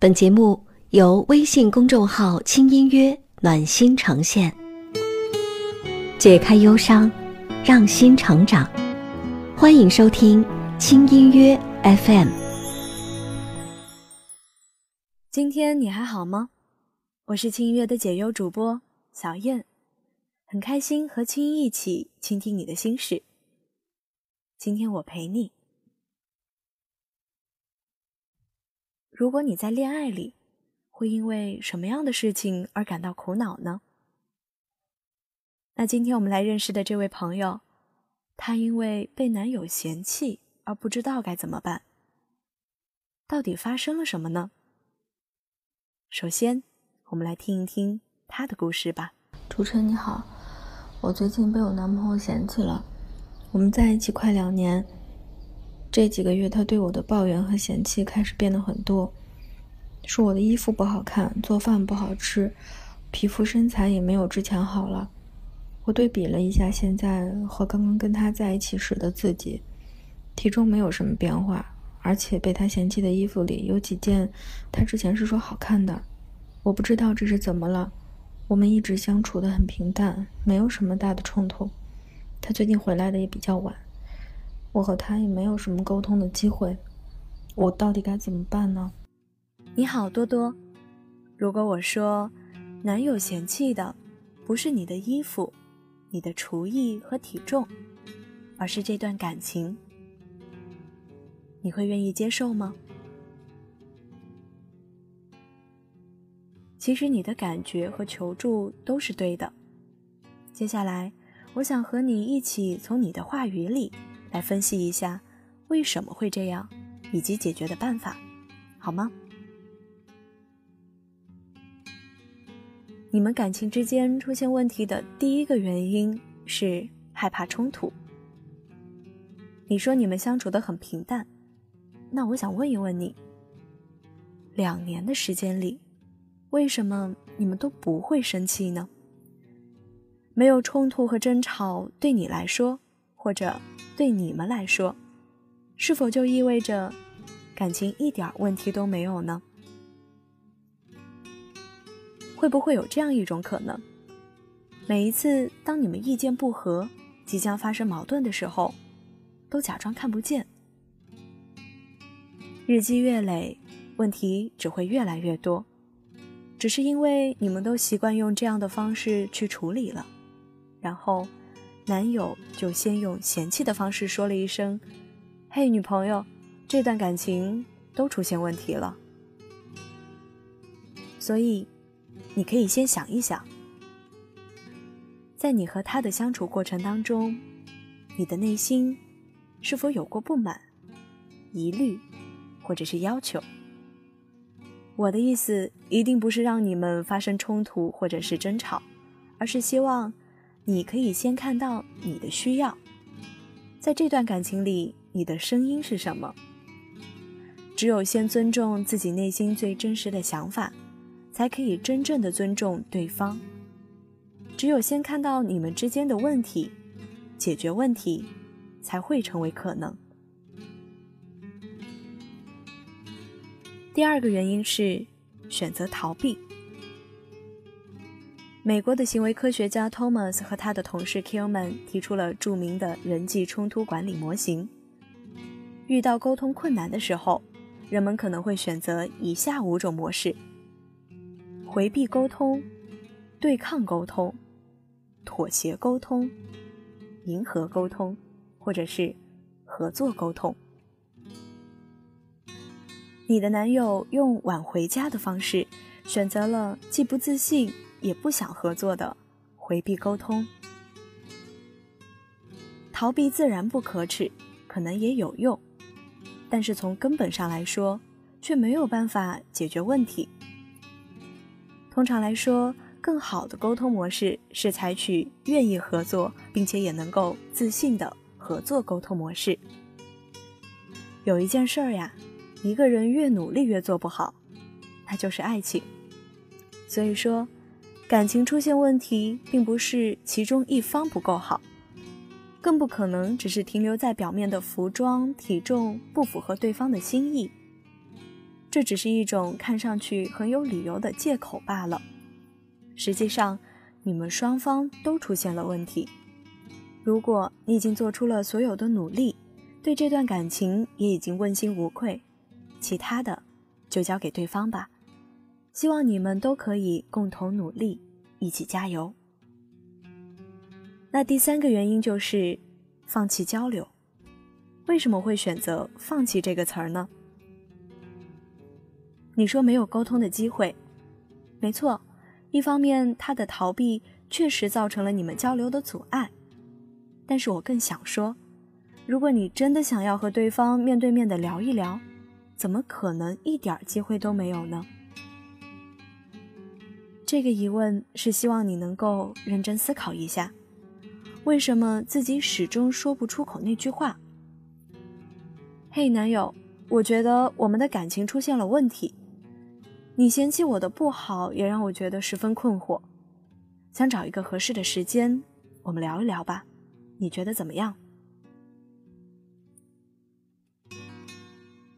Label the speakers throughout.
Speaker 1: 本节目由微信公众号“轻音乐暖心呈现，解开忧伤，让心成长。欢迎收听轻音乐 FM。
Speaker 2: 今天你还好吗？我是轻音乐的解忧主播小燕，很开心和青音一起倾听你的心事。今天我陪你。如果你在恋爱里，会因为什么样的事情而感到苦恼呢？那今天我们来认识的这位朋友，她因为被男友嫌弃而不知道该怎么办。到底发生了什么呢？首先，我们来听一听她的故事吧。
Speaker 3: 主持人你好，我最近被我男朋友嫌弃了。我们在一起快两年。这几个月，他对我的抱怨和嫌弃开始变得很多，说我的衣服不好看，做饭不好吃，皮肤身材也没有之前好了。我对比了一下现在和刚刚跟他在一起时的自己，体重没有什么变化，而且被他嫌弃的衣服里有几件他之前是说好看的。我不知道这是怎么了。我们一直相处的很平淡，没有什么大的冲突。他最近回来的也比较晚。我和他也没有什么沟通的机会，我到底该怎么办呢？
Speaker 2: 你好，多多。如果我说，男友嫌弃的不是你的衣服、你的厨艺和体重，而是这段感情，你会愿意接受吗？其实你的感觉和求助都是对的。接下来，我想和你一起从你的话语里。来分析一下为什么会这样，以及解决的办法，好吗？你们感情之间出现问题的第一个原因是害怕冲突。你说你们相处的很平淡，那我想问一问你：两年的时间里，为什么你们都不会生气呢？没有冲突和争吵，对你来说，或者？对你们来说，是否就意味着感情一点问题都没有呢？会不会有这样一种可能：每一次当你们意见不合、即将发生矛盾的时候，都假装看不见？日积月累，问题只会越来越多，只是因为你们都习惯用这样的方式去处理了，然后。男友就先用嫌弃的方式说了一声：“嘿，女朋友，这段感情都出现问题了。”所以，你可以先想一想，在你和他的相处过程当中，你的内心是否有过不满、疑虑，或者是要求？我的意思一定不是让你们发生冲突或者是争吵，而是希望。你可以先看到你的需要，在这段感情里，你的声音是什么？只有先尊重自己内心最真实的想法，才可以真正的尊重对方。只有先看到你们之间的问题，解决问题，才会成为可能。第二个原因是选择逃避。美国的行为科学家 Thomas 和他的同事 Killman 提出了著名的人际冲突管理模型。遇到沟通困难的时候，人们可能会选择以下五种模式：回避沟通、对抗沟通、妥协沟通、迎合沟通，或者是合作沟通。你的男友用晚回家的方式，选择了既不自信。也不想合作的，回避沟通，逃避自然不可耻，可能也有用，但是从根本上来说，却没有办法解决问题。通常来说，更好的沟通模式是采取愿意合作，并且也能够自信的合作沟通模式。有一件事儿呀，一个人越努力越做不好，那就是爱情。所以说。感情出现问题，并不是其中一方不够好，更不可能只是停留在表面的服装、体重不符合对方的心意。这只是一种看上去很有理由的借口罢了。实际上，你们双方都出现了问题。如果你已经做出了所有的努力，对这段感情也已经问心无愧，其他的就交给对方吧。希望你们都可以共同努力，一起加油。那第三个原因就是放弃交流。为什么会选择“放弃”这个词儿呢？你说没有沟通的机会，没错。一方面，他的逃避确实造成了你们交流的阻碍。但是我更想说，如果你真的想要和对方面对面的聊一聊，怎么可能一点机会都没有呢？这个疑问是希望你能够认真思考一下，为什么自己始终说不出口那句话？嘿，男友，我觉得我们的感情出现了问题。你嫌弃我的不好，也让我觉得十分困惑。想找一个合适的时间，我们聊一聊吧。你觉得怎么样？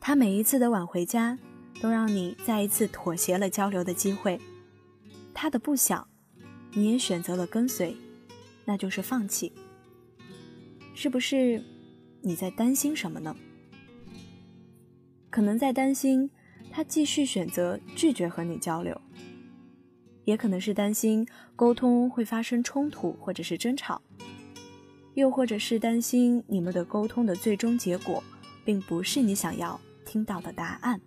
Speaker 2: 他每一次的晚回家，都让你再一次妥协了交流的机会。他的不想，你也选择了跟随，那就是放弃。是不是你在担心什么呢？可能在担心他继续选择拒绝和你交流，也可能是担心沟通会发生冲突或者是争吵，又或者是担心你们的沟通的最终结果并不是你想要听到的答案。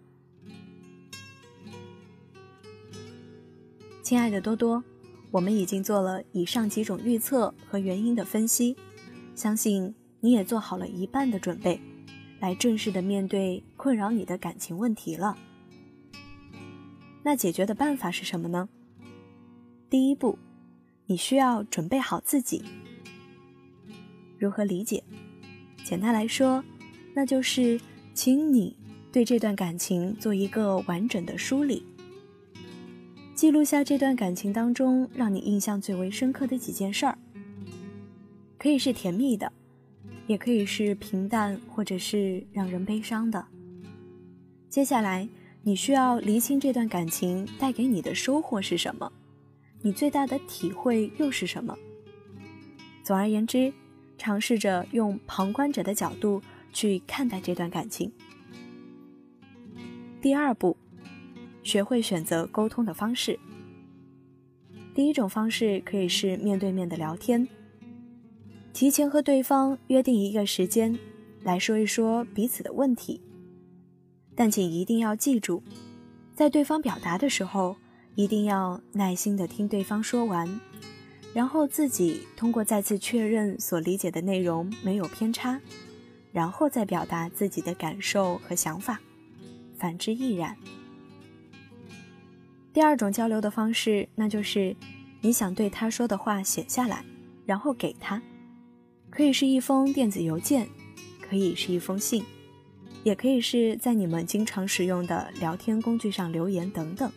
Speaker 2: 亲爱的多多，我们已经做了以上几种预测和原因的分析，相信你也做好了一半的准备。来正式的面对困扰你的感情问题了。那解决的办法是什么呢？第一步，你需要准备好自己。如何理解？简单来说，那就是请你对这段感情做一个完整的梳理，记录下这段感情当中让你印象最为深刻的几件事儿，可以是甜蜜的。也可以是平淡，或者是让人悲伤的。接下来，你需要厘清这段感情带给你的收获是什么，你最大的体会又是什么。总而言之，尝试着用旁观者的角度去看待这段感情。第二步，学会选择沟通的方式。第一种方式可以是面对面的聊天。提前和对方约定一个时间，来说一说彼此的问题。但请一定要记住，在对方表达的时候，一定要耐心的听对方说完，然后自己通过再次确认所理解的内容没有偏差，然后再表达自己的感受和想法。反之亦然。第二种交流的方式，那就是你想对他说的话写下来，然后给他。可以是一封电子邮件，可以是一封信，也可以是在你们经常使用的聊天工具上留言等等。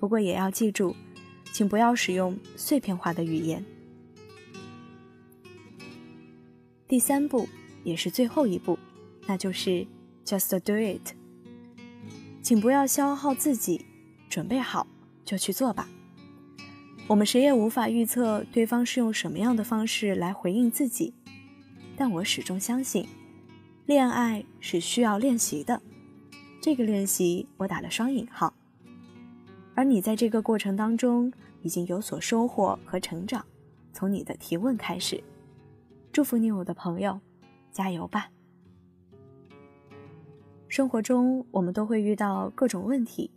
Speaker 2: 不过也要记住，请不要使用碎片化的语言。第三步，也是最后一步，那就是 just do it。请不要消耗自己，准备好就去做吧。我们谁也无法预测对方是用什么样的方式来回应自己，但我始终相信，恋爱是需要练习的。这个练习我打了双引号。而你在这个过程当中已经有所收获和成长，从你的提问开始。祝福你，我的朋友，加油吧！生活中我们都会遇到各种问题，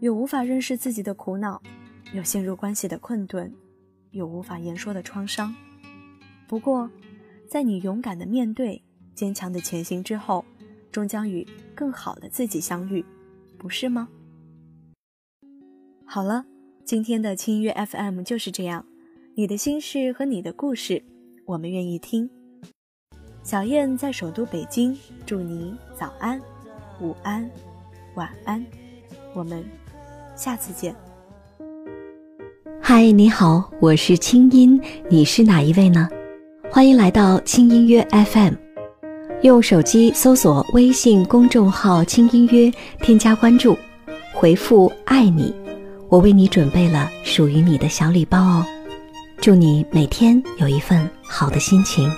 Speaker 2: 有无法认识自己的苦恼。有陷入关系的困顿，有无法言说的创伤。不过，在你勇敢的面对、坚强的前行之后，终将与更好的自己相遇，不是吗？好了，今天的轻音乐 FM 就是这样。你的心事和你的故事，我们愿意听。小燕在首都北京，祝你早安、午安、晚安。我们下次见。
Speaker 1: 嗨，你好，我是清音，你是哪一位呢？欢迎来到轻音乐 FM。用手机搜索微信公众号“轻音乐”，添加关注，回复“爱你”，我为你准备了属于你的小礼包哦。祝你每天有一份好的心情。